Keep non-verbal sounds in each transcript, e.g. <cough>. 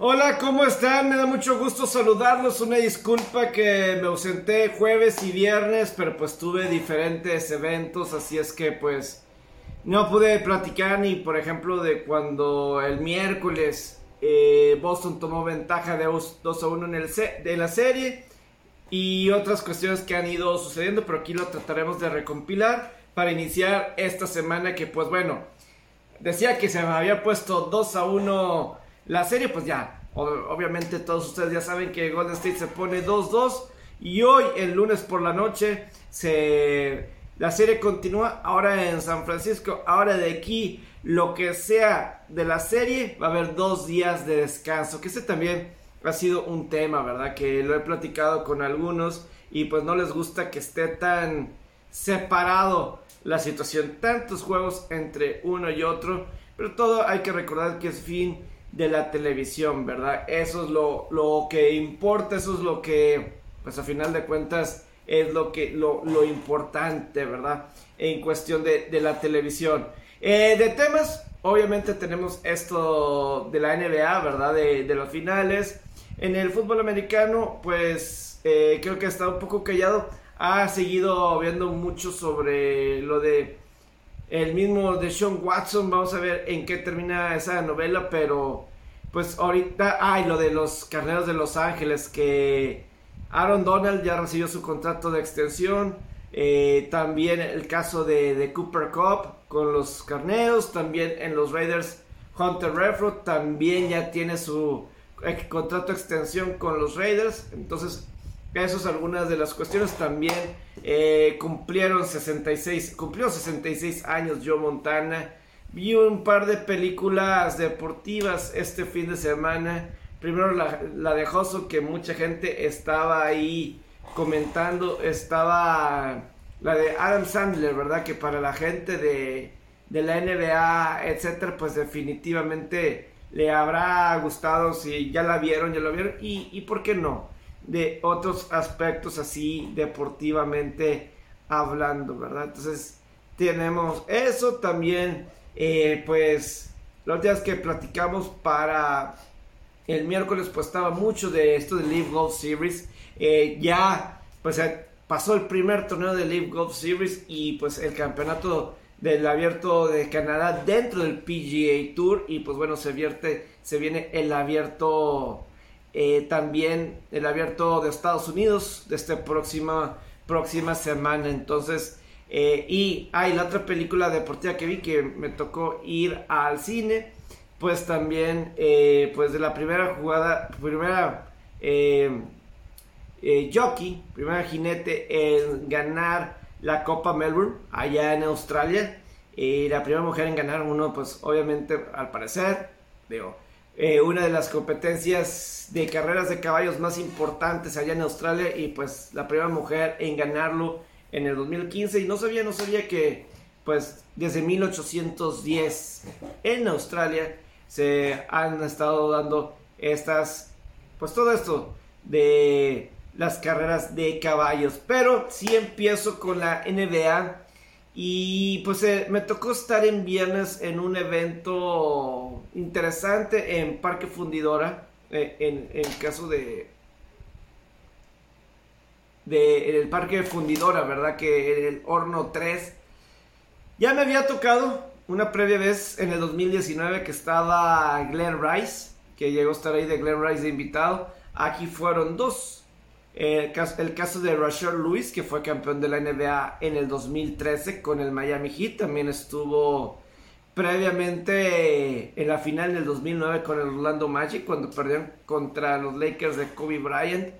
Hola, ¿cómo están? Me da mucho gusto saludarlos. Una disculpa que me ausenté jueves y viernes, pero pues tuve diferentes eventos, así es que pues no pude platicar ni, por ejemplo, de cuando el miércoles eh, Boston tomó ventaja de 2 a 1 en, el de la serie y otras cuestiones que han ido sucediendo, pero aquí lo trataremos de recompilar para iniciar esta semana que pues bueno, decía que se me había puesto 2 a 1 la serie, pues ya, obviamente todos ustedes ya saben que Golden State se pone 2-2 y hoy, el lunes por la noche, se, la serie continúa ahora en San Francisco, ahora de aquí, lo que sea de la serie, va a haber dos días de descanso, que ese también ha sido un tema, ¿verdad? Que lo he platicado con algunos y pues no les gusta que esté tan separado la situación, tantos juegos entre uno y otro, pero todo hay que recordar que es fin de la televisión, ¿verdad? Eso es lo, lo que importa, eso es lo que, pues a final de cuentas, es lo, que, lo, lo importante, ¿verdad? En cuestión de, de la televisión. Eh, de temas, obviamente tenemos esto de la NBA, ¿verdad? De, de finales. En el fútbol americano, pues eh, creo que estado un poco callado. Ha seguido viendo mucho sobre lo de el mismo de Sean Watson. Vamos a ver en qué termina esa novela, pero pues ahorita, ay, lo de los carneros de Los Ángeles, que Aaron Donald ya recibió su contrato de extensión. Eh, también el caso de, Cooper Cup con los carneros. También en los Raiders, Hunter Refro también ya tiene su eh, contrato de extensión con los Raiders. Entonces, esas son algunas de las cuestiones. También eh, cumplieron 66, cumplió 66 años Joe Montana. Vi un par de películas deportivas este fin de semana. Primero la, de Joso, que mucha gente estaba ahí comentando. Estaba la de Adam Sandler, ¿verdad? Que para la gente de, de la NBA, etcétera, pues definitivamente le habrá gustado si ya la vieron, ya lo vieron. Y, y por qué no, de otros aspectos así deportivamente hablando, ¿verdad? Entonces tenemos eso también eh, pues los días que platicamos para el miércoles pues estaba mucho de esto de Live Golf Series. Eh, ya pues pasó el primer torneo de Live Golf Series y pues el campeonato del abierto de Canadá dentro del PGA Tour y pues bueno se vierte se viene el abierto también el abierto de Estados Unidos de esta próxima próxima semana entonces eh, y hay la otra película deportiva que vi que me tocó ir al cine, pues también, eh, pues de la primera jugada, primera eh, jockey, primera jinete en ganar la Copa Melbourne allá en Australia. Y la primera mujer en ganar uno, pues obviamente al parecer, digo, una de las competencias de carreras de caballos más importantes allá en Australia y pues la primera mujer en ganarlo en el 2015 y no sabía, no sabía que pues desde 1810 en Australia se han estado dando estas, pues todo esto de las carreras de caballos. Pero sí empiezo con la NBA y pues eh, me tocó estar en viernes en un evento interesante en Parque Fundidora, eh, en el caso de del parque fundidora, ¿verdad? Que el horno 3. Ya me había tocado una previa vez en el 2019 que estaba Glenn Rice, que llegó a estar ahí de Glenn Rice de invitado. Aquí fueron dos. El caso, el de Rashard Lewis, que fue campeón de la NBA en el 2013 con el Miami Heat, también estuvo previamente en la final del 2009 con el Orlando Magic, cuando perdieron contra los Lakers de Kobe Bryant.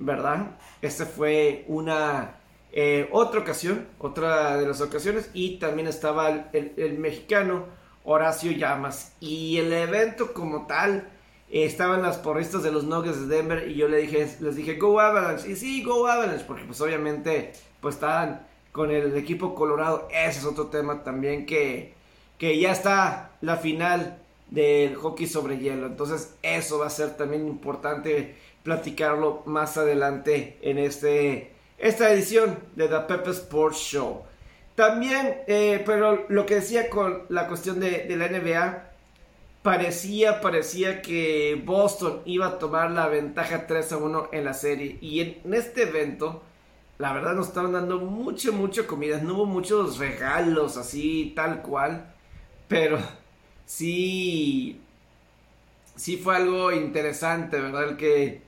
¿verdad? Esta fue una eh, otra ocasión, otra de las ocasiones, y también estaba el, mexicano Horacio Llamas. Y el evento como tal, estaban las porristas de los Nuggets de Denver, y yo le dije, les dije, Go Avalanche, y sí, Go Avalanche, porque pues obviamente, pues estaban con el equipo colorado, ese es otro tema también que, que ya está la final del hockey sobre hielo, entonces eso va a ser también importante platicarlo más adelante en este, esta edición de The Pepe Sports Show. También, eh, pero lo que decía con la cuestión de, la NBA, parecía, parecía que Boston iba a tomar la ventaja 3 a 1 en la serie. Y en, este evento, la verdad nos estaban dando mucho, mucho comida. No hubo muchos regalos así, tal cual. Pero sí, sí fue algo interesante, ¿verdad? El que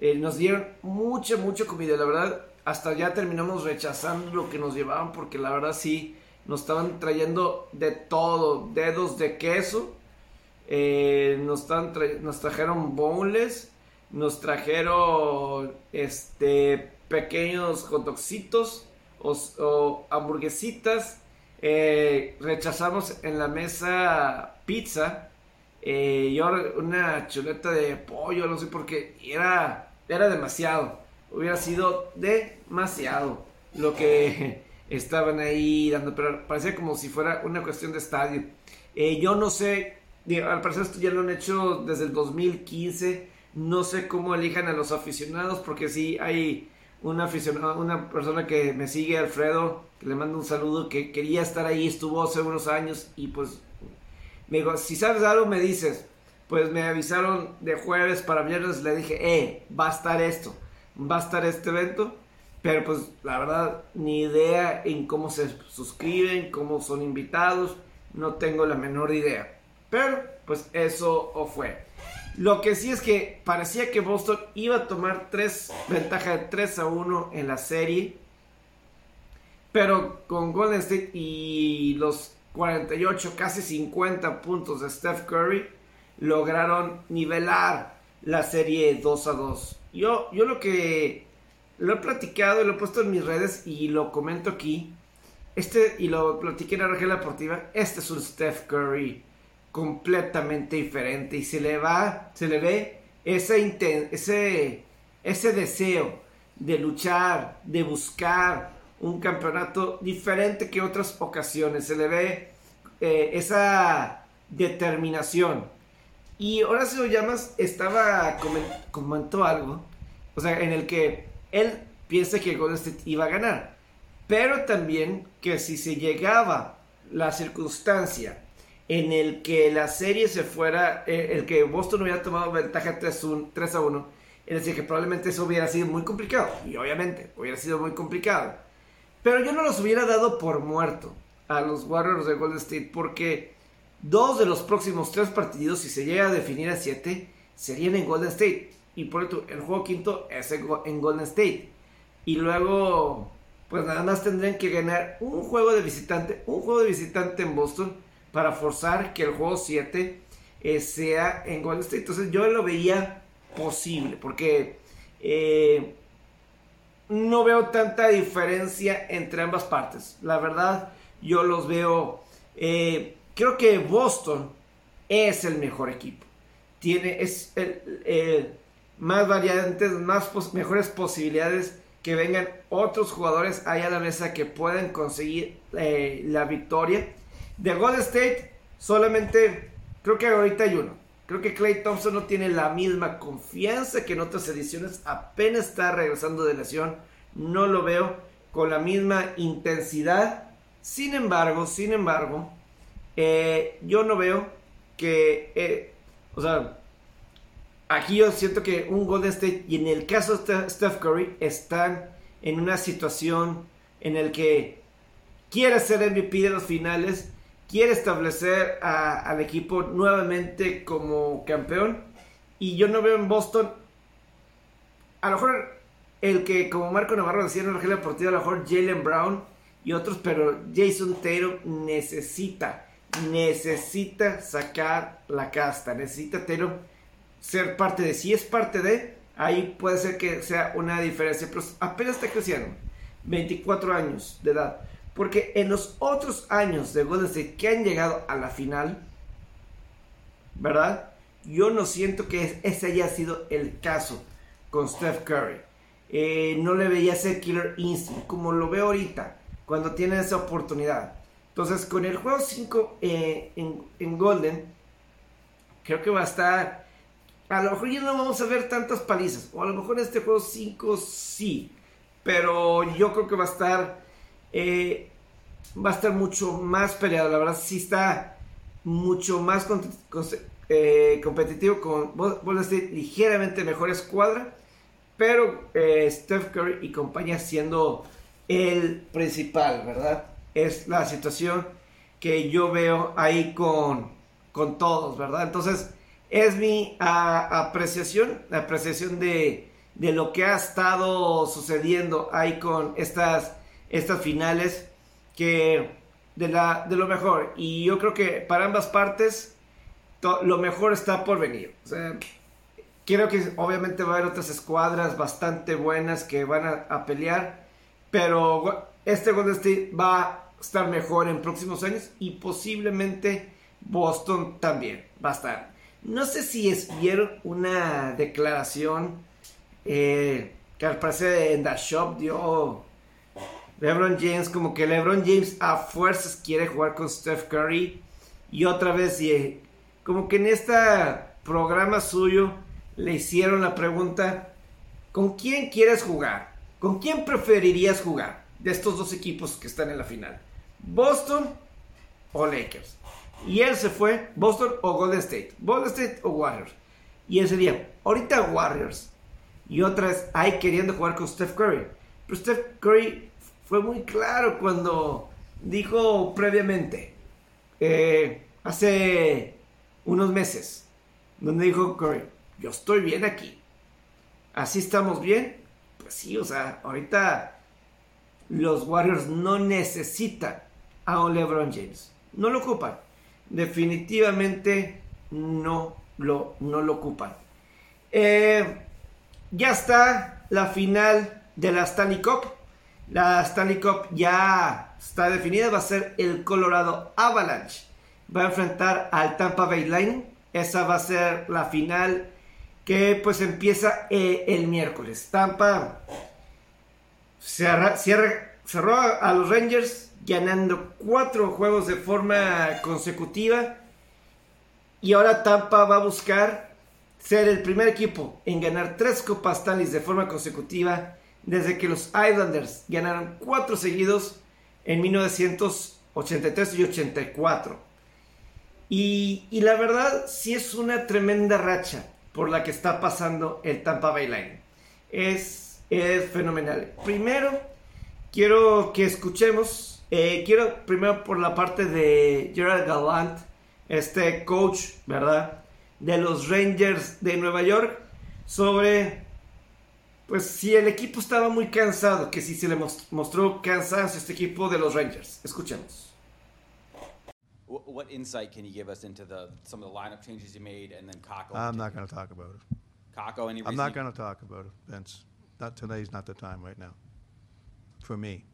eh, nos dieron mucha, mucha comida. La verdad, hasta ya terminamos rechazando lo que nos llevaban porque la verdad sí, nos estaban trayendo de todo. Dedos de queso eh, nos, trajeron boneless, nos trajeron este, pequeños hotdogcitos o, hamburguesitas. Eh, rechazamos en la mesa pizza. Eh, y una chuleta de pollo, no sé por qué. Era, era demasiado. Hubiera sido demasiado lo que <laughs> estaban ahí dando. Pero parecía como si fuera una cuestión de estadio. yo no sé al parecer esto ya lo han hecho desde el 2015. No sé cómo elijan a los aficionados, porque sí hay una aficionado, una persona que me sigue, Alfredo, que le mando un saludo, que quería estar ahí, estuvo hace unos años y pues me dijo, si sabes algo me dices. Pues me avisaron de jueves para viernes, le dije, eh, va a estar esto, va a estar este evento. Pero pues la verdad, ni idea en cómo se suscriben, cómo son invitados, no tengo la menor idea. Pero, pues eso fue. Lo que sí es que parecía que Boston iba a tomar tres, ventaja de 3 a 1 en la serie. Pero con Golden State y los 48, casi 50 puntos de Steph Curry, lograron nivelar la serie 2 a 2. Yo, yo lo que lo he platicado, lo he puesto en mis redes y lo comento aquí. Este, y lo platiqué en la región deportiva. Este es un Steph Curry completamente diferente y se le va, se le ve ese, ese, ese deseo de luchar, de buscar un campeonato diferente que otras ocasiones, se le ve eh, esa determinación. Y Horacio Llamas estaba comentó algo, o sea, en el que él piensa que Golden iba a ganar, pero también que si se llegaba la circunstancia en el que la serie se fuera, eh, el que Boston hubiera tomado ventaja 3, 3 a 1, es decir, que probablemente eso hubiera sido muy complicado, y obviamente hubiera sido muy complicado. Pero yo no los hubiera dado por muerto a los Warriors de Golden State, porque dos de los próximos tres partidos, si se llega a definir a 7, serían en Golden State. Y por eso el juego quinto es en Golden State. Y luego, pues nada más tendrían que ganar un juego de visitante, un juego de visitante en Boston para forzar que el juego 7 eh, sea en Golden State. Entonces yo lo veía posible, porque eh, no veo tanta diferencia entre ambas partes. La verdad, yo los veo. Eh, creo que Boston es el mejor equipo. Tiene es más variantes, más mejores posibilidades que vengan otros jugadores ahí a la mesa que puedan conseguir la victoria de Golden State, solamente creo que ahorita hay uno. Creo que Clay Thompson no tiene la misma confianza que en otras ediciones. Apenas está regresando de lesión. No lo veo con la misma intensidad. Sin embargo, sin embargo, eh, yo no veo que, eh, o sea, aquí yo siento que un Golden State y en el caso de Steph Curry están en una situación en el que quiere ser MVP de los finales quiere establecer al equipo nuevamente como campeón. Y yo no veo en Boston, a lo mejor el que como Marco Navarro decía en la deportiva, a lo mejor Jalen Brown y otros, pero Jason Taylor necesita, necesita sacar la casta, necesita Taylor ser parte de, si es parte de, ahí puede ser que sea una diferencia, pero apenas está creciendo, 24 años de edad. Porque en los otros años de Golden State que han llegado a la final, ¿verdad? Yo no siento que ese haya sido el caso con Steph Curry. Eh, no le veía ese killer instinct como lo veo ahorita, cuando tiene esa oportunidad. Entonces, con el juego 5 eh, en, en, Golden, creo que va a estar. A lo mejor ya no vamos a ver tantas palizas, o a lo mejor en este juego 5 sí, pero yo creo que va a estar eh, va a estar mucho más peleado. La verdad, sí está mucho más eh, competitivo con Golden State ligeramente mejor escuadra, pero eh, Steph Curry y compañía siendo el principal, ¿verdad? Es la situación que yo veo ahí con, con todos, ¿verdad? Entonces, es mi apreciación, la apreciación de, de, lo que ha estado sucediendo ahí con estas, estas finales, que de, la, de lo mejor. Y yo creo que para ambas partes, lo mejor está por venir. O sea, creo que obviamente va a haber otras escuadras bastante buenas que van a, a pelear, pero este Golden State va a estar mejor en próximos años y posiblemente Boston también va a estar. No sé si es una declaración eh, que al parecer en The Shop dio LeBron James, como que LeBron James a fuerzas quiere jugar con Steph Curry. Y otra vez, y, como que en este programa suyo le hicieron la pregunta, ¿con quién quieres jugar? ¿Con quién preferirías jugar de estos dos equipos que están en la final? ¿Boston o Lakers? Y él se fue, Boston o Golden State. Golden State o Warriors. Y él sería, ahorita Warriors. Y otra vez, ahí queriendo jugar con Steph Curry. Pero Steph Curry fue muy claro cuando dijo previamente, eh, hace unos meses, donde dijo Curry, yo estoy bien aquí. Así estamos bien. Pues sí, o sea, ahorita los Warriors no necesitan a LeBron James. No lo ocupan definitivamente no lo, no lo ocupan. Eh, ya está la final de la Stanley Cup. La Stanley Cup ya está definida. Va a ser el Colorado Avalanche. Va a enfrentar al Tampa Bay Lightning. Esa va a ser la final que pues empieza eh, el miércoles. Tampa cerró a los Rangers ganando cuatro juegos de forma consecutiva. Y ahora Tampa va a buscar ser el primer equipo en ganar tres Copas Stanley de forma consecutiva desde que los Islanders ganaron cuatro seguidos en 1983 y 84. Y, la verdad, sí es una tremenda racha por la que está pasando el Tampa Bay Line. Es, es fenomenal. Primero, quiero que escuchemos eh, quiero primero por la parte de Gerald Gallant, este coach, ¿verdad? De los Rangers de Nueva York, sobre, pues si el equipo estaba muy cansado, que si se le mostró cansancio a este equipo de los Rangers. Escuchemos. What insight can you give us into the some of the lineup changes you made and then Kako? I'm not going to talk about it. Kako, any I'm not going to talk about it, Vince. Not today's not the time right now. For me.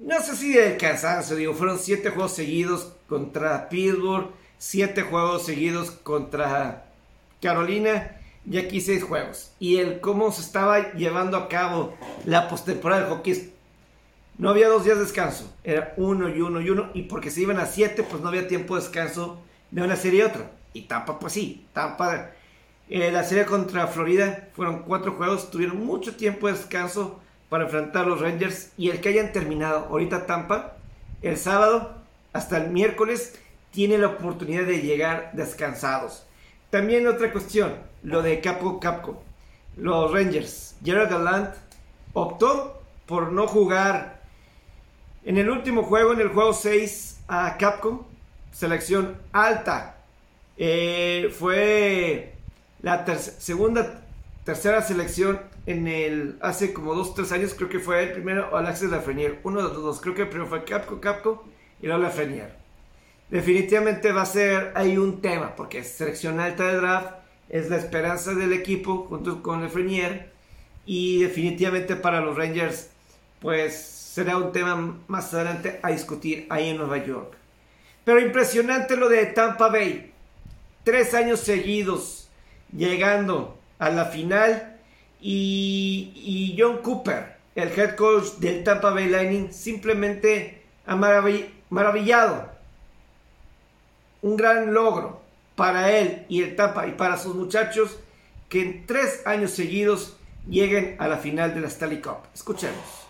no sé si de cansancio, digo, fueron siete juegos seguidos contra Pittsburgh, siete juegos seguidos contra Carolina y aquí seis juegos. Y el cómo se estaba llevando a cabo la postemporada del hockey, no había dos días de descanso, era uno y uno y uno, y porque se iban a siete, pues no había tiempo de descanso de una serie y otra. Y Tampa, pues sí, Tampa, eh, la serie contra Florida fueron cuatro juegos, tuvieron mucho tiempo de descanso para enfrentar a los Rangers y el que hayan terminado ahorita Tampa el sábado hasta el miércoles tiene la oportunidad de llegar descansados. También otra cuestión, lo de Capco Capco. Los Rangers, Gerald Gallant optó por no jugar en el último juego, en el juego 6 a Capcom, selección alta. Eh, fue la segunda, tercera selección en el hace como dos tres años creo que fue el primero o Alexis Lafreniere uno de los dos creo que el primero fue Capco Capco y luego Lafreniere definitivamente va a ser ahí un tema porque selección alta de draft es la esperanza del equipo junto con Lafreniere y definitivamente para los Rangers pues será un tema más adelante a discutir ahí en Nueva York pero impresionante lo de Tampa Bay tres años seguidos llegando a la final y, John Cooper, el head coach del Tampa Bay Lightning, simplemente ha maravillado. Un gran logro para él y el Tampa y para sus muchachos que en tres años seguidos lleguen a la final de la Stanley Cup. Escuchemos.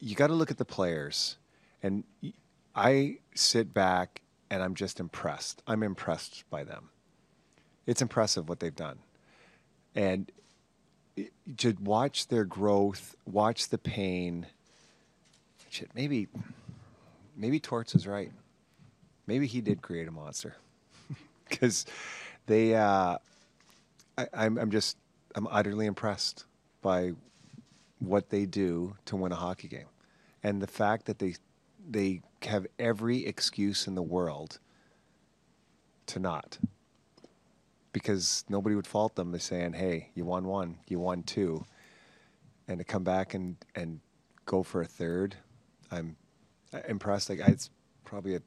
You got to look at the players, and I sit back and I'm just impressed. I'm impressed by them. It's impressive what they've done. And to watch their growth, watch the pain. Shit, maybe, maybe Torts is right. Maybe he did create a monster, <laughs> because they. Uh, I, I'm, I'm just, I'm utterly impressed by what they do to win a hockey game, and the fact that they, they have every excuse in the world to not because nobody would fault them by saying, "Hey, you won one, you won two, and to come back and and go for a third, I'm impressed. Like it's probably a,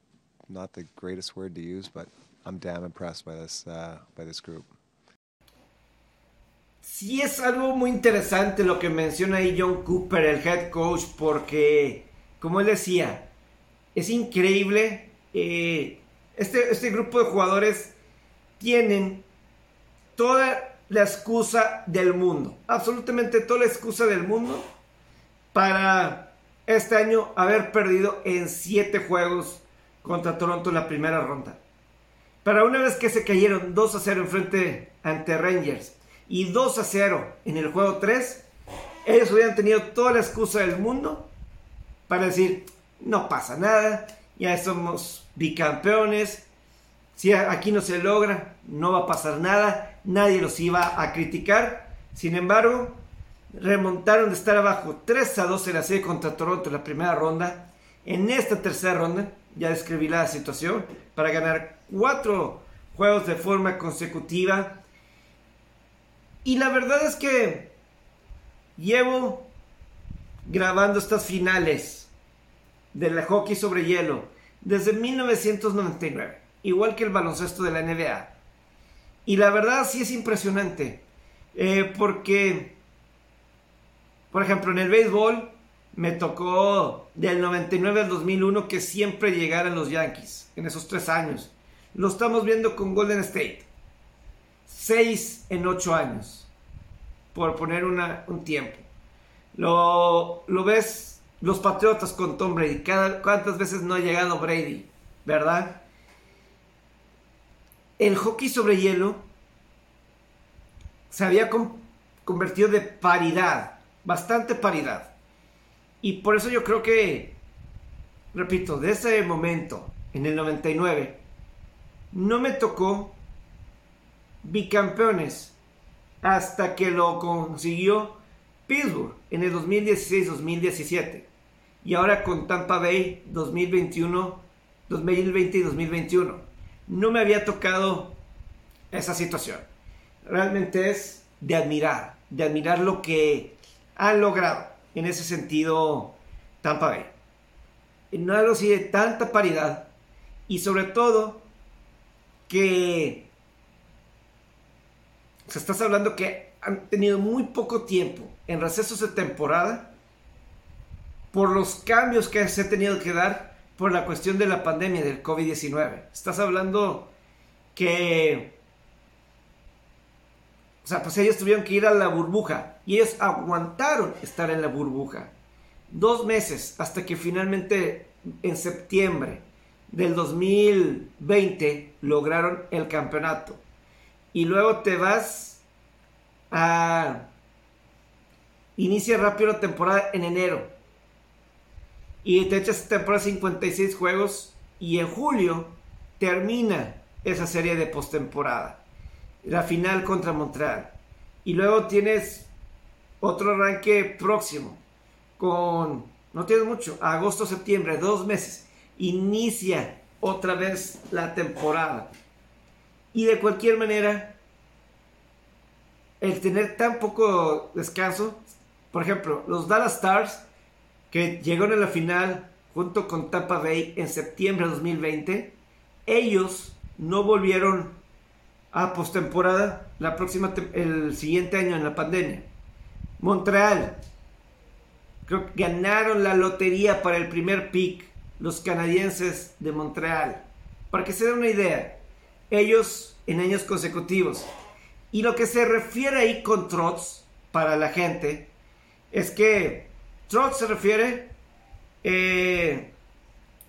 not the greatest word to use, but I'm damn impressed by this uh, by this group. Sí es algo muy interesante lo que menciona ahí John Cooper, el head coach, porque, como él decía, es increíble. Eh, este, este grupo de jugadores tienen toda la excusa del mundo, absolutamente toda la excusa del mundo para este año haber perdido en siete juegos contra Toronto en la primera ronda. Para una vez que se cayeron 2 a 0 en frente ante Rangers y 2 a 0 en el juego 3, ellos hubieran tenido toda la excusa del mundo para decir, no pasa nada, ya somos bicampeones, si aquí no se logra, no va a pasar nada, nadie los iba a criticar. Sin embargo, remontaron de estar abajo 3 a 2 en la serie contra Toronto en la primera ronda. En esta tercera ronda, ya describí la situación, para ganar 4 juegos de forma consecutiva. Y la verdad es que llevo grabando estas finales del hockey sobre hielo desde 1999, igual que el baloncesto de la NBA. Y la verdad sí es impresionante. Eh, porque, por ejemplo, en el béisbol me tocó del 99 al 2001 que siempre llegaran los Yankees en esos tres años. Lo estamos viendo con Golden State. Seis en ocho años. Por poner un tiempo. Lo, lo ves los Patriotas con Tom Brady. ¿Cuántas veces no ha llegado Brady? ¿Verdad? el hockey sobre hielo se había convertido de paridad, bastante paridad. Y por eso yo creo que, repito, de ese momento, en el 99, no me tocó bicampeones hasta que lo consiguió Pittsburgh en el 2016-2017 y ahora con Tampa Bay 2021, 2020 y 2021 no me había tocado esa situación. Realmente es de admirar, de admirar lo que han logrado en ese sentido Tampa Bay. No algo así de tanta paridad y sobre todo que se estás hablando que han tenido muy poco tiempo en recesos de temporada por los cambios que se ha tenido que dar por la cuestión de la pandemia del COVID-19. Estás hablando que... O sea, pues ellos tuvieron que ir a la burbuja y ellos aguantaron estar en la burbuja. Dos meses hasta que finalmente en septiembre del 2020 lograron el campeonato. Y luego te vas a... Inicia rápido la temporada en enero y te echas temporada 56 juegos y en julio termina esa serie de postemporada. La final contra Montreal. Y luego tienes otro arranque próximo con, no tienes mucho, agosto, septiembre, dos meses. Inicia otra vez la temporada. Y de cualquier manera, el tener tan poco descanso, por ejemplo, los Dallas Stars que llegaron a la final junto con Tampa Bay en septiembre de 2020, ellos no volvieron a postemporada la próxima el siguiente año en la pandemia. Montreal creo que ganaron la lotería para el primer pick los canadienses de Montreal. Para que se den una idea, ellos en años consecutivos. Y lo que se refiere ahí con trots para la gente es que Trot se refiere eh,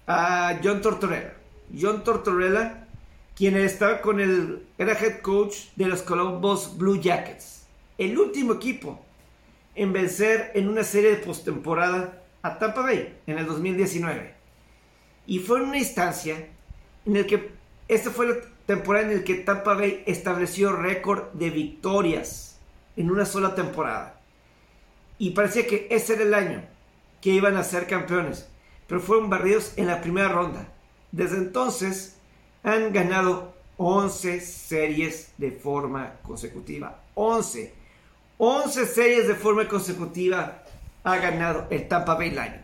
a John Tortorella. John Tortorella, quien estaba con el, era head coach de los Columbus Blue Jackets, el último equipo en vencer en una serie de postemporada a Tampa Bay en el 2019. Y fue en una instancia en el que esta fue la temporada en la que Tampa Bay estableció récord de victorias en una sola temporada. Y parecía que ese era el año que iban a ser campeones, pero fueron barridos en la primera ronda. Desde entonces han ganado 11 series de forma consecutiva. 11. 11 series de forma consecutiva ha ganado el Tampa Bay Lightning.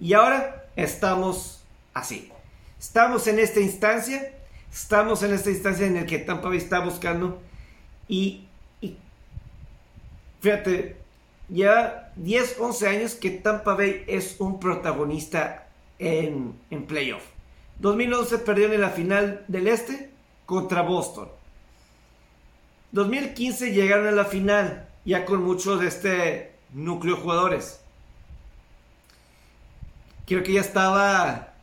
Y ahora estamos así. Estamos en esta instancia. Estamos en esta instancia en la que Tampa Bay está buscando. Y, fíjate, ya 10, 11 años que Tampa Bay es un protagonista en, en playoff. 2011 perdieron en la final del Este contra Boston. 2015 llegaron a la final, ya con muchos de este núcleo de jugadores. Creo que ya estaba.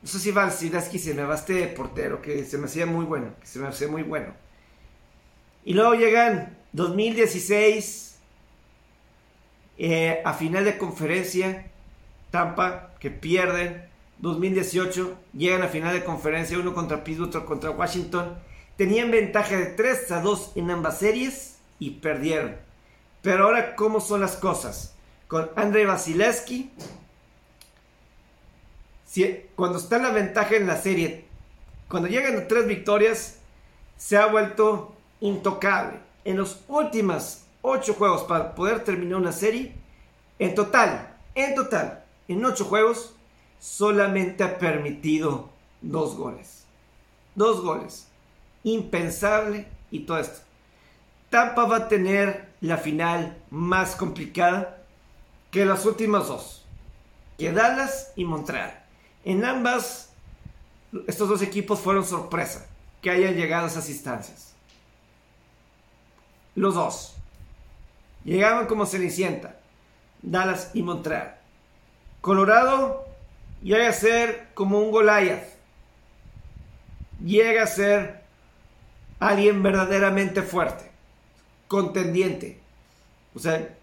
No sé si Valsidaski se me va este portero, que se me hacía muy bueno, que se me hacía muy bueno. Y luego llegan 2016 eh, a final de conferencia, Tampa, que pierden. 2018 llegan a final de conferencia, uno contra Pittsburgh, contra Washington. Tenían ventaja de 3 a 2 en ambas series y perdieron. Pero ahora, ¿cómo son las cosas? Con Andrei Vasilevsky, si, cuando está la ventaja en la serie, cuando llegan a tres victorias, se ha vuelto intocable. En los últimos ocho juegos para poder terminar una serie, en total, en total, en ocho juegos, solamente ha permitido dos goles. Dos goles. Impensable y todo esto. Tampa va a tener la final más complicada que las últimas dos. Que Dallas y Montreal. En ambas, estos dos equipos fueron sorpresa que hayan llegado a esas instancias. Los dos. Llegaban como Cenicienta. Dallas y Montreal. Colorado llega a ser como un Goliath. Llega a ser alguien verdaderamente fuerte, contendiente. O sea,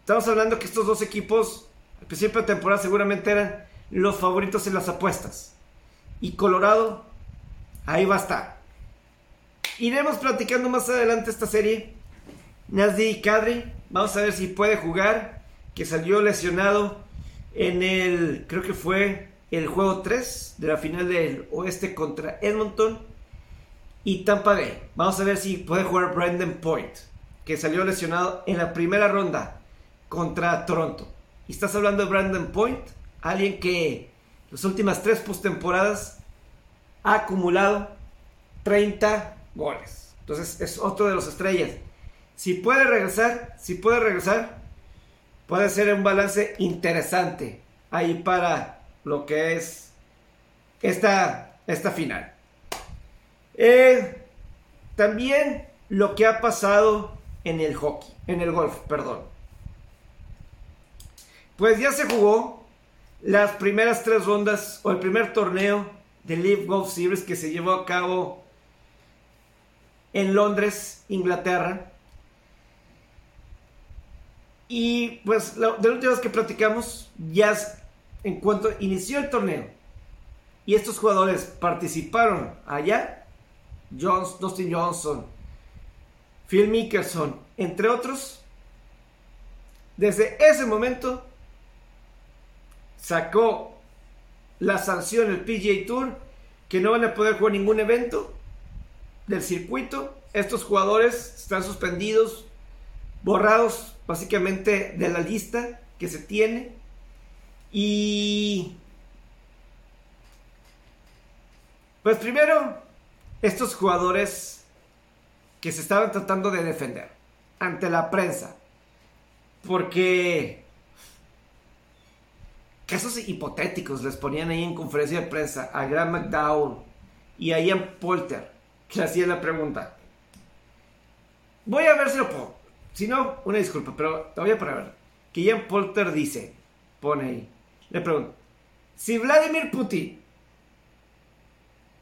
estamos hablando que estos dos equipos, al principio de temporada, seguramente eran los favoritos en las apuestas. Y Colorado, ahí va a estar. Iremos platicando más adelante esta serie. Nasdi Kadri, vamos a ver si puede jugar, que salió lesionado en el, creo que fue el juego 3 de la final del oeste contra Edmonton y Tampa Bay. Vamos a ver si puede jugar Brandon Point, que salió lesionado en la primera ronda contra Toronto. Y estás hablando de Brandon Point, alguien que las últimas tres postemporadas ha acumulado 30 goles. Entonces es otro de los estrellas. Si puede regresar, si puede regresar, puede ser un balance interesante ahí para lo que es esta, esta final. También lo que ha pasado en el hockey, en el golf, perdón. Pues ya se jugó las primeras tres rondas o el primer torneo de Live Golf Series que se llevó a cabo en Londres, Inglaterra. Y pues de la última que platicamos, ya en cuanto inició el torneo y estos jugadores participaron allá, Jones, Dustin Johnson, Phil Mickelson, entre otros, desde ese momento sacó la sanción el PGA Tour que no van a poder jugar ningún evento del circuito. Estos jugadores están suspendidos, borrados básicamente de la lista que se tiene. Y... Pues primero, estos jugadores que se estaban tratando de defender ante la prensa. Porque casos hipotéticos les ponían ahí en conferencia de prensa a Graham McDowell y a Ian Polter, que hacían la pregunta. Voy a ver si lo puedo. Si no, una disculpa, pero todavía para ver. Que Ian Polter dice, pone ahí, le pregunto, si Vladimir Putin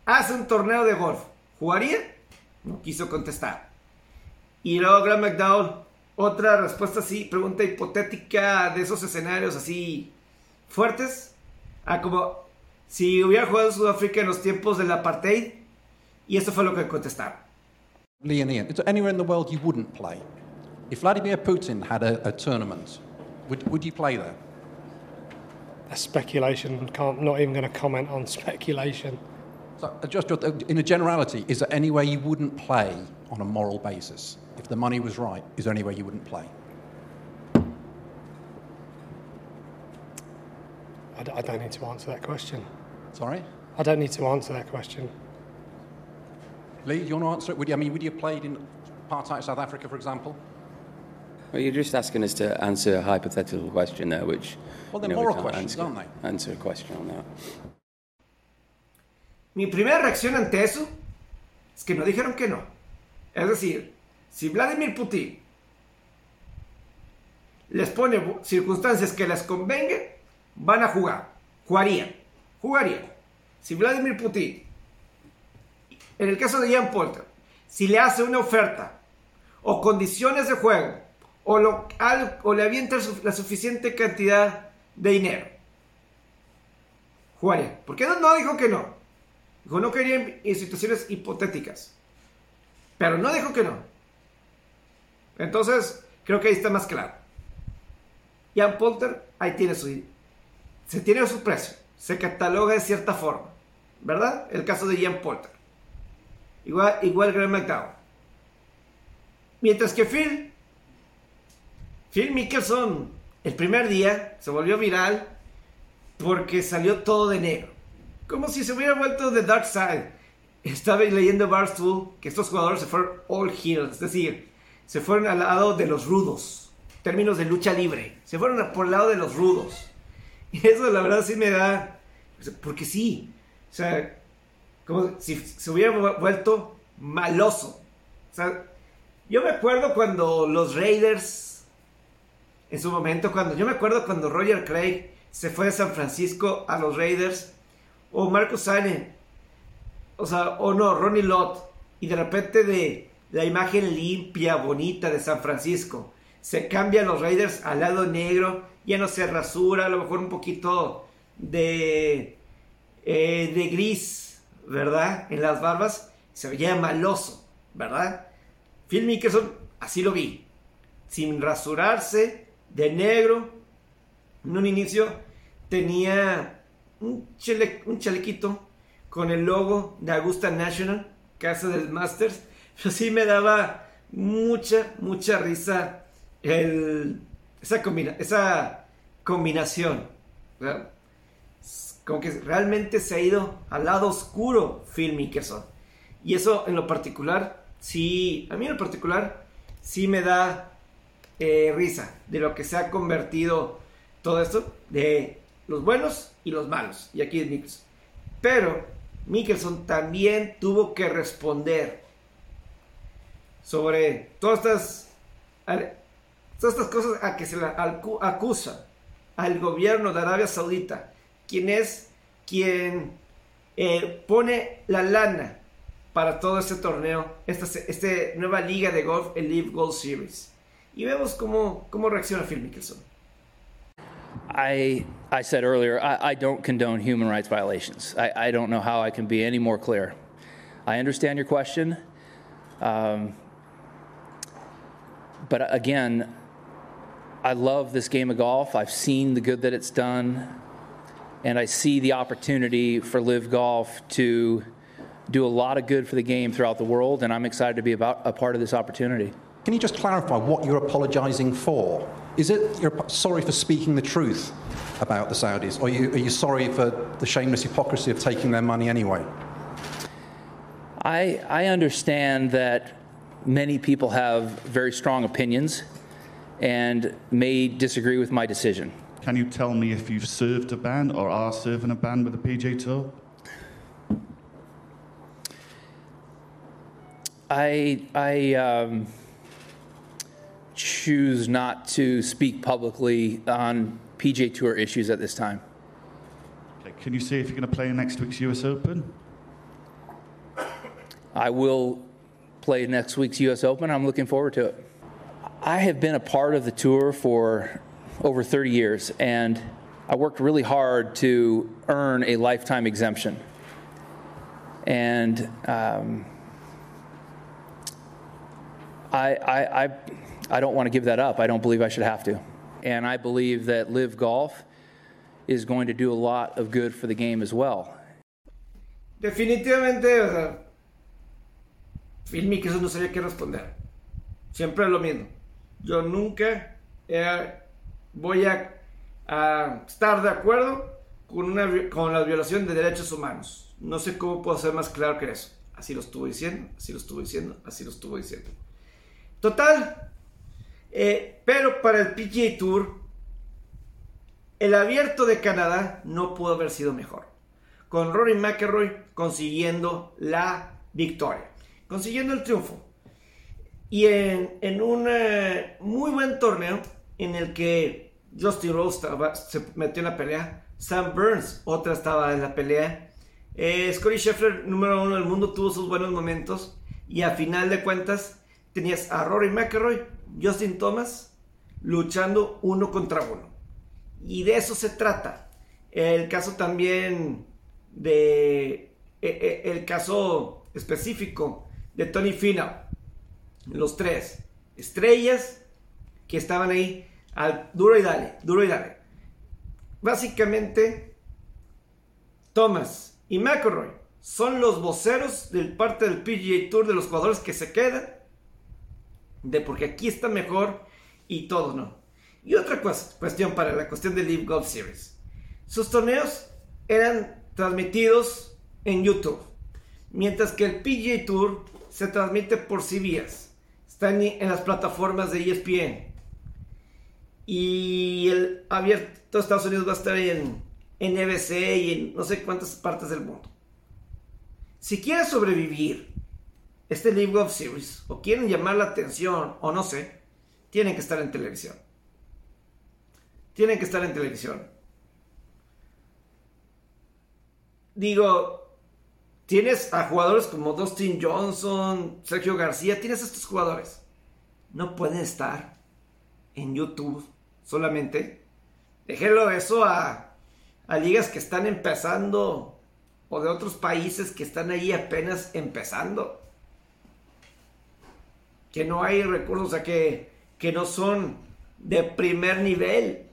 hace un torneo de golf, ¿jugaría? No quiso contestar. Y luego Graham McDowell, otra respuesta así, pregunta hipotética de esos escenarios así fuertes. Ah, como si hubiera jugado en Sudáfrica en los tiempos del apartheid. Y eso fue lo que contestaron. Lee and Ian, is there anywhere in the world you wouldn't play? If Vladimir Putin had a, a tournament, would, would you play there? That's speculation. Can't, not even going to comment on <laughs> speculation. So, uh, just just, uh, in a generality, is there any way you wouldn't play on a moral basis? If the money was right, is there any way you wouldn't play? I, d- I don't need to answer that question. Sorry? I don't need to answer that question. Lee, do you want to answer it? Would you, I mean, would you have played in apartheid South Africa, for example? Well, you're just asking us to answer a hypothetical question there, which. Well, they're you know, we moral can't questions, answer, aren't they? Answer a question on that. Mi primera reacción ante eso es que no dijeron que no. Es decir, si Vladimir Putin les pone circunstancias que les convenga, van a jugar. Jugarían. Jugarían. Si Vladimir Putin, en el caso de Ian Polter, si le hace una oferta o condiciones de juego o, le avienta la suficiente cantidad de dinero, jugaría. ¿Por qué no, no dijo que no? Dijo no quería en, situaciones hipotéticas. Pero no dijo que no. Entonces, creo que ahí está más claro. Ian Polter, ahí tiene su... Se tiene su precio. Se cataloga de cierta forma. ¿Verdad? El caso de Ian Polter. Igual, igual Graham McDowell. Mientras que Phil... Phil Mickelson, el primer día, se volvió viral porque salió todo de negro. Como si se hubiera vuelto de Dark Side. Estaba leyendo Barstool que estos jugadores se fueron all heels, es decir, se fueron al lado de los rudos. Términos de lucha libre. Se fueron por el lado de los rudos. Y eso la verdad sí me da... Porque sí. O sea, como si se hubiera vu- vuelto maloso. O sea, yo me acuerdo cuando los Raiders, en su momento, cuando yo me acuerdo cuando Roger Craig se fue de San Francisco a los Raiders, o Marcus Sane, o sea, o no, Ronnie Lott, y de repente de la imagen limpia, bonita de San Francisco, se cambian los Raiders al lado negro, ya no se rasura, a lo mejor un poquito de, eh, de gris, ¿verdad? En las barbas, se veía maloso, ¿verdad? Phil Mickelson, así lo vi, sin rasurarse, de negro, en un inicio tenía un, chele- un chalequito con el logo de Augusta National, casa del Masters, pero <laughs> sí me daba mucha, mucha risa el, esa, combina- esa combinación. Como que realmente se ha ido al lado oscuro Phil Mickelson. Y eso en lo particular, sí, a mí en lo particular, sí me da eh, risa de lo que se ha convertido todo esto, de los buenos y los malos. Y aquí es Mickelson. Pero Mickelson también tuvo que responder sobre todas estas, todas estas cosas a que se acusa al gobierno de Arabia Saudita, quien es quien eh, pone la lana para todo este torneo, esta este nueva liga de golf, el Live Golf Series. Y vemos cómo, cómo reacciona Phil Mickelson. I said earlier, I, I don't condone human rights violations. I, I don't know how I can be any more clear. I understand your question. Um, but again, I love this game of golf. I've seen the good that it's done. And I see the opportunity for Live Golf to do a lot of good for the game throughout the world. And I'm excited to be about a part of this opportunity. Can you just clarify what you're apologising for? Is it you're sorry for speaking the truth about the Saudis, or are you, are you sorry for the shameless hypocrisy of taking their money anyway? I, I understand that many people have very strong opinions and may disagree with my decision. Can you tell me if you've served a ban or are serving a ban with the PJ Tour? I, I um, choose not to speak publicly on PJ Tour issues at this time. Okay, Can you say if you're going to play in next week's US Open? I will play next week's U.S. Open. I'm looking forward to it. I have been a part of the tour for over 30 years, and I worked really hard to earn a lifetime exemption. And um, I, I, I, I don't want to give that up. I don't believe I should have to. And I believe that Live Golf is going to do a lot of good for the game as well. Definitivamente, o sea, Filmi que eso no sabía qué responder. Siempre lo mismo. Yo nunca eh, voy a, a, estar de acuerdo con, una, con la violación de derechos humanos. No sé cómo puedo ser más claro que eso. Así lo estuvo diciendo, así lo estuvo diciendo, así lo estuvo diciendo. Total. Eh, pero para el PGA Tour, el abierto de Canadá no pudo haber sido mejor. Con Rory McIlroy consiguiendo la victoria, consiguiendo el triunfo. Y en, un eh, muy buen torneo en el que Justin Rose se metió en la pelea, Sam Burns, otra estaba en la pelea. Eh, Scotty Scheffler, número uno del mundo, tuvo sus buenos momentos. Y a final de cuentas, tenías a Rory McIlroy, Justin Thomas, luchando uno contra uno. Y de eso se trata. El caso también de. e- e- El caso específico de Tony Finau. Los tres estrellas que estaban ahí al duro y dale, duro y dale. Básicamente, Thomas y McElroy son los voceros del parte del PGA Tour de los jugadores que se quedan. De porque aquí está mejor y todo, ¿no? Y otra cuestión para la cuestión del Live Golf Series. Sus torneos eran transmitidos en YouTube. Mientras que el PGA Tour se transmite por CBS. Está en, las plataformas de ESPN. Y el abierto de Estados Unidos va a estar en NBC y en no sé cuántas partes del mundo. Si quieres sobrevivir este Live Golf Series o quieren llamar la atención o no sé, tienen que estar en televisión. Tienen que estar en televisión. Digo, tienes a jugadores como Dustin Johnson, Sergio García, tienes a estos jugadores. No pueden estar en YouTube solamente. Déjenlo eso a, a ligas que están empezando o de otros países que están ahí apenas empezando. Que no hay recursos, o sea, que, que no son de primer nivel.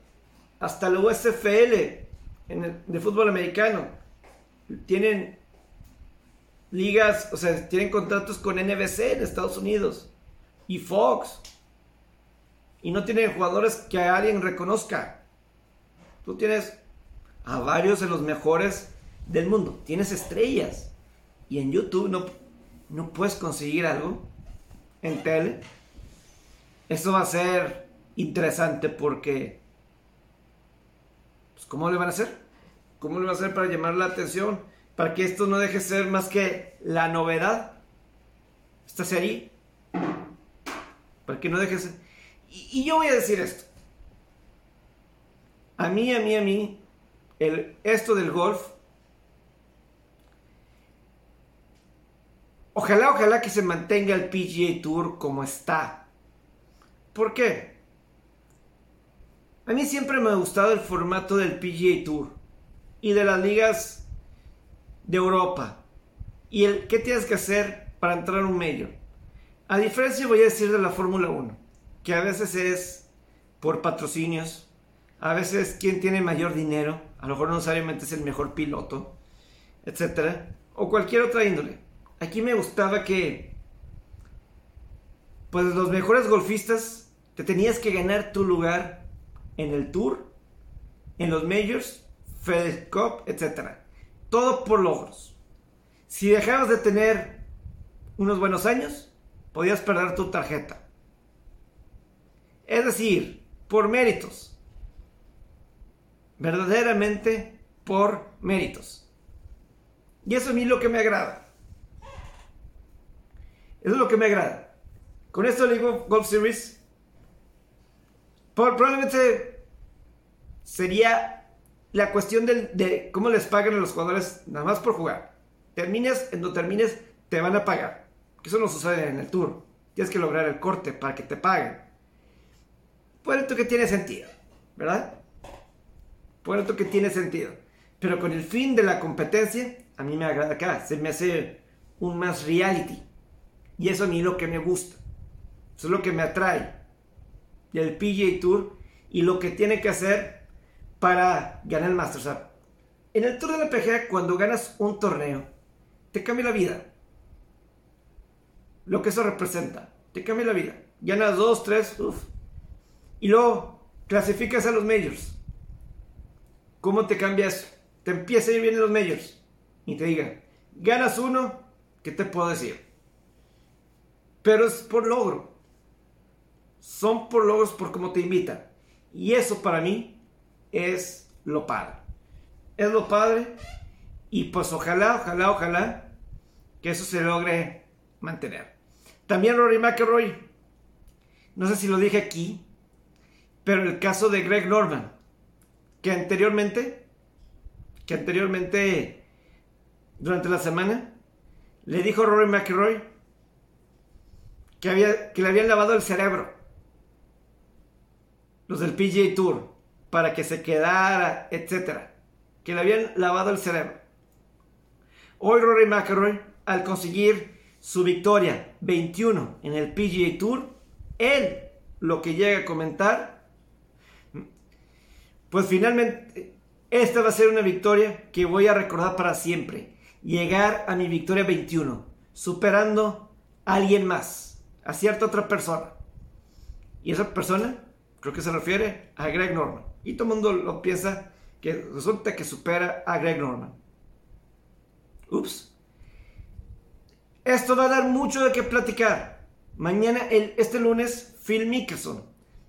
Hasta la USFL de fútbol americano tienen ligas, o sea, tienen contratos con NBC en Estados Unidos y Fox. Y no tienen jugadores que alguien reconozca. Tú tienes a varios de los mejores del mundo. Tienes estrellas. Y en YouTube no, no puedes conseguir algo. En tele. Eso va a ser interesante porque... Pues, ¿Cómo le van a hacer? ¿Cómo le van a hacer para llamar la atención? Para que esto no deje ser más que la novedad. Esta serie. Para que no deje ser... Y, y yo voy a decir esto. A mí, a mí, a mí, el, esto del golf, ojalá, ojalá que se mantenga el PGA Tour como está. ¿Por qué? A mí siempre me ha gustado el formato del PGA Tour y de las ligas de Europa. Y el qué tienes que hacer para entrar a un medio. A diferencia, voy a decir de la Fórmula 1, que a veces es por patrocinios, a veces quien tiene mayor dinero, a lo mejor no necesariamente es el mejor piloto, etcétera, o cualquier otra índole. Aquí me gustaba que, pues los mejores golfistas, te tenías que ganar tu lugar en el Tour, en los Majors, FedEx Cup, etcétera. Todo por logros. Si dejabas de tener unos buenos años, podías perder tu tarjeta. Es decir, por méritos. Verdaderamente por méritos. Y eso a mí es lo que me agrada. Eso es lo que me agrada. Con esto le digo Golf Series. por- probablemente sería la cuestión del- de cómo les pagan a los jugadores nada más por jugar. Termines en donde termines, te van a pagar. Que eso no sucede en el tour. Tienes que lograr el corte para que te paguen. Por esto que tiene sentido, ¿verdad? Por esto que tiene sentido. Pero con el fin de la competencia, a mí me agrada acá. Se me hace un más reality. Y eso a es lo que me gusta. Eso es lo que me atrae. Del PGA Tour y lo que tiene que hacer para ganar el Masters. O en el Tour de la PGA, cuando ganas un torneo, te cambia la vida. Lo que eso representa. Te cambia la vida. Ganas dos, tres, uff. Y luego clasificas a los majors. ¿Cómo te cambia eso? Te empieza a ir bien en los majors. Y te digan, ganas uno, ¿qué te puedo decir? Pero es por logro. Son por logros por cómo te invitan. Y eso para mí es lo padre. Es lo padre. Y pues ojalá, ojalá, ojalá que eso se logre mantener. También Rory McIlroy. No sé si lo dije aquí. Pero el caso de Greg Norman. Que anteriormente. Que anteriormente. Durante la semana. Le dijo Rory McIlroy. Que, había, que le habían lavado el cerebro. Los del PGA Tour. Para que se quedara, etcétera. Que le habían lavado el cerebro. Hoy Rory McIlroy, al conseguir su victoria 21 en el PGA Tour, él lo que llega a comentar, pues finalmente esta va a ser una victoria que voy a recordar para siempre. Llegar a mi victoria 21, superando a alguien más, a cierta otra persona. Y esa persona, creo que se refiere a Greg Norman. Y todo el mundo lo piensa que resulta que supera a Greg Norman. Ups. Esto va a dar mucho de qué platicar. Mañana, el, este lunes, Phil Mickelson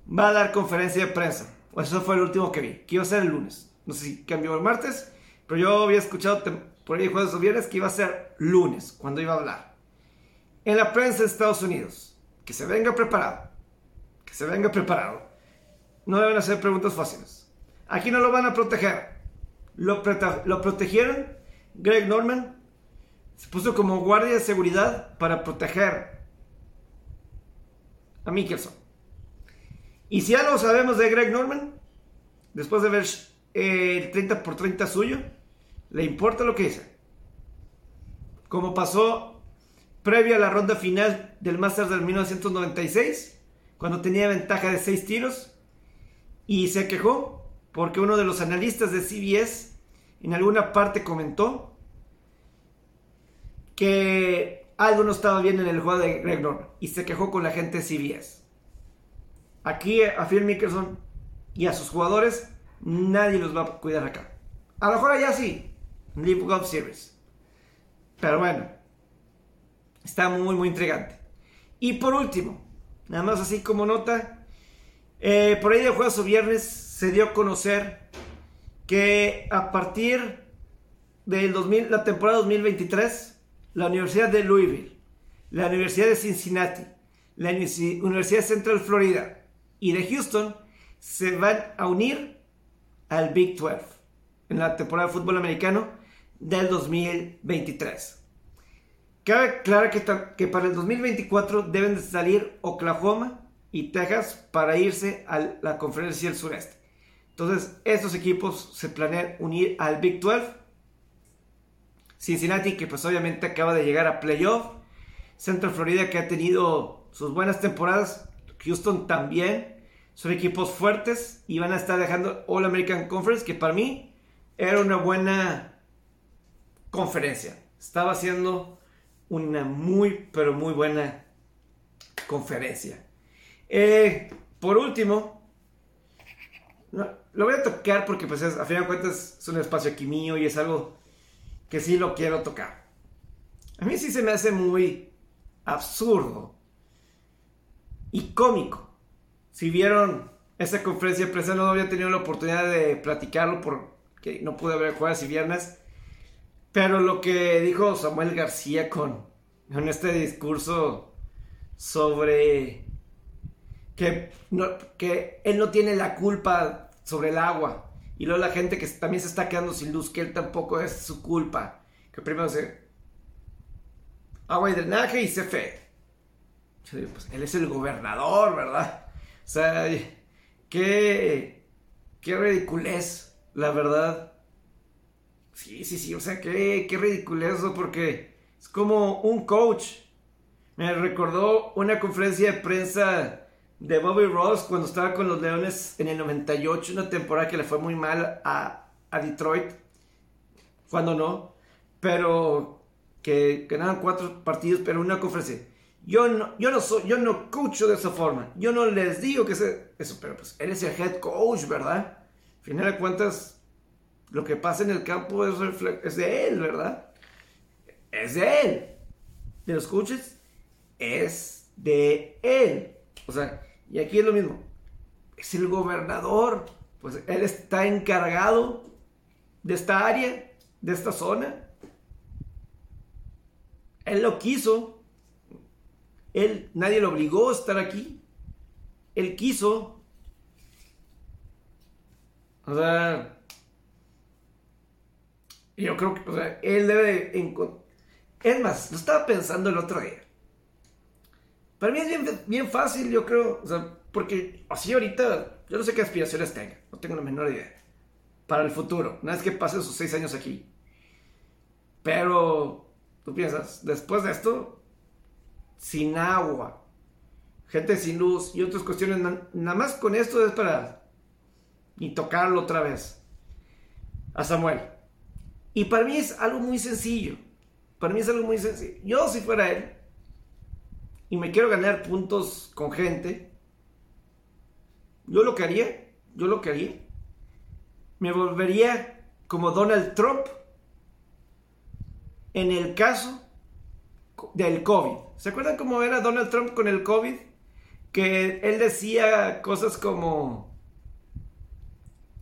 va a dar conferencia de prensa. O eso fue el último que vi, que iba a ser el lunes. No sé si cambió el martes, pero yo había escuchado por ahí jueves o viernes que iba a ser lunes, cuando iba a hablar. En la prensa de Estados Unidos, que se venga preparado. Que se venga preparado. No deben hacer preguntas fáciles. Aquí no lo van a proteger. Lo, lo protegieron. Greg Norman se puso como guardia de seguridad para proteger a Mickelson. Y si algo sabemos de Greg Norman, después de ver eh, el 30 por 30 suyo, le importa lo que dice. Como pasó previo a la ronda final del Masters del 1996, cuando tenía ventaja de 6 tiros, y se quejó porque uno de los analistas de CBS en alguna parte comentó que algo no estaba bien en el juego de Greg y se quejó con la gente de CBS. Aquí a Phil Mickelson y a sus jugadores nadie los va a cuidar acá. A lo mejor allá sí, Live Golf Series. Pero bueno, está muy muy intrigante. Y por último, nada más así como nota, eh, por ahí de jueves o viernes se dio a conocer que a partir de la temporada 2023, la Universidad de Louisville, la Universidad de Cincinnati, la Universi- Universidad Central Florida y de Houston se van a unir al Big 12 en la temporada de fútbol americano del 2023. Cabe aclarar que, para el 2024 deben de salir Oklahoma y Texas para irse a la conferencia del sureste. Entonces, estos equipos se planean unir al Big 12. Cincinnati, que pues obviamente acaba de llegar a playoff. Central Florida, que ha tenido sus buenas temporadas. Houston también. Son equipos fuertes y van a estar dejando All American Conference, que para mí era una buena conferencia. Estaba haciendo una muy, pero muy buena conferencia. Eh, por último, no, lo voy a tocar porque pues es- a fin de cuentas es un espacio aquí mío y es algo que sí lo quiero tocar. A mí sí se me hace muy absurdo y cómico. Si vieron esa conferencia de no había tenido la oportunidad de platicarlo porque no pude ver jueves y viernes. Pero lo que dijo Samuel García con, con este discurso sobre que, que él no tiene la culpa sobre el agua Y luego la gente que también se está quedando sin luz, que él tampoco es su culpa. Que primero se... Agua y drenaje y CFE. Yo digo, pues él es el gobernador, ¿verdad? O sea, qué, qué ridiculez, la verdad. Sí, sí, sí, o sea, qué, qué ridiculez eso, porque es como un coach. Me recordó una conferencia de prensa de Bobby Ross cuando estaba con los Leones en el 98, una temporada que le fue muy mal a, a Detroit, cuando no, pero que ganaban cuatro partidos, pero una conferencia. Yo no, yo no soy, yo no coacho de esa forma. Yo no les digo que sea eso, pero pues él el head coach, ¿verdad? Al final de cuentas, lo que pasa en el campo es, es de él, ¿verdad? Es de él. De los coaches, es de él. O sea, y aquí es lo mismo. Es el gobernador. Pues él está encargado de esta área, de esta zona. Él lo quiso. Él, nadie lo obligó a estar aquí. Él quiso. O sea, yo creo que, o sea, él debe. Es más, lo estaba pensando el otro día. Para mí es bien, bien fácil, yo creo. O sea, porque así ahorita, yo no sé qué aspiraciones tenga. No tengo la menor idea. Para el futuro. Una vez que pasen sus seis años aquí. Pero, tú piensas, después de esto, sin agua, gente sin luz y otras cuestiones, nada más con esto es para ni tocarlo otra vez a Samuel. Y para mí es algo muy sencillo. Para mí es algo muy sencillo. Yo si fuera él, y me quiero ganar puntos con gente, yo lo que haría, yo lo que haría, me volvería como Donald Trump en el caso del COVID. ¿Se acuerdan cómo era Donald Trump con el COVID? Que él decía cosas como,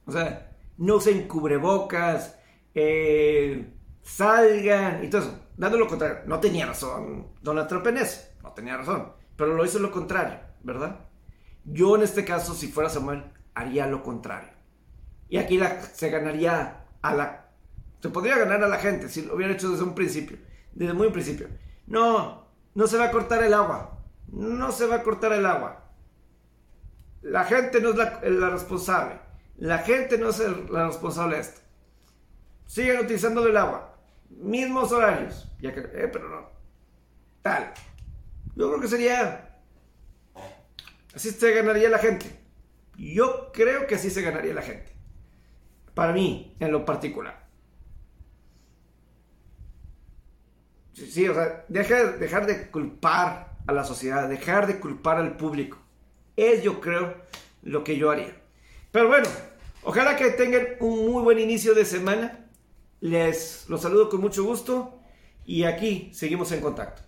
o sea, no usen cubrebocas, eh, salgan y todo eso. Dando lo contrario, no tenía razón Donald Trump en eso tenía razón, pero lo hizo lo contrario, ¿verdad? Yo en este caso, si fuera Samuel, haría lo contrario. Y aquí se ganaría a la... Se podría ganar a la gente si lo hubiera hecho desde un principio, desde muy principio. No, no se va a cortar el agua. No se va a cortar el agua. La gente no es la, responsable. La gente no es la responsable de esto. Siguen utilizando el agua. Mismos horarios. Ya que, eh, pero no. Tal. Yo creo que sería... Así se ganaría la gente. Yo creo que así se ganaría la gente. Para mí, en lo particular. Sí, o sea, dejar, dejar de culpar a la sociedad, dejar de culpar al público. Es, yo creo, lo que yo haría. Pero bueno, ojalá que tengan un muy buen inicio de semana. Les los saludo con mucho gusto y aquí seguimos en contacto.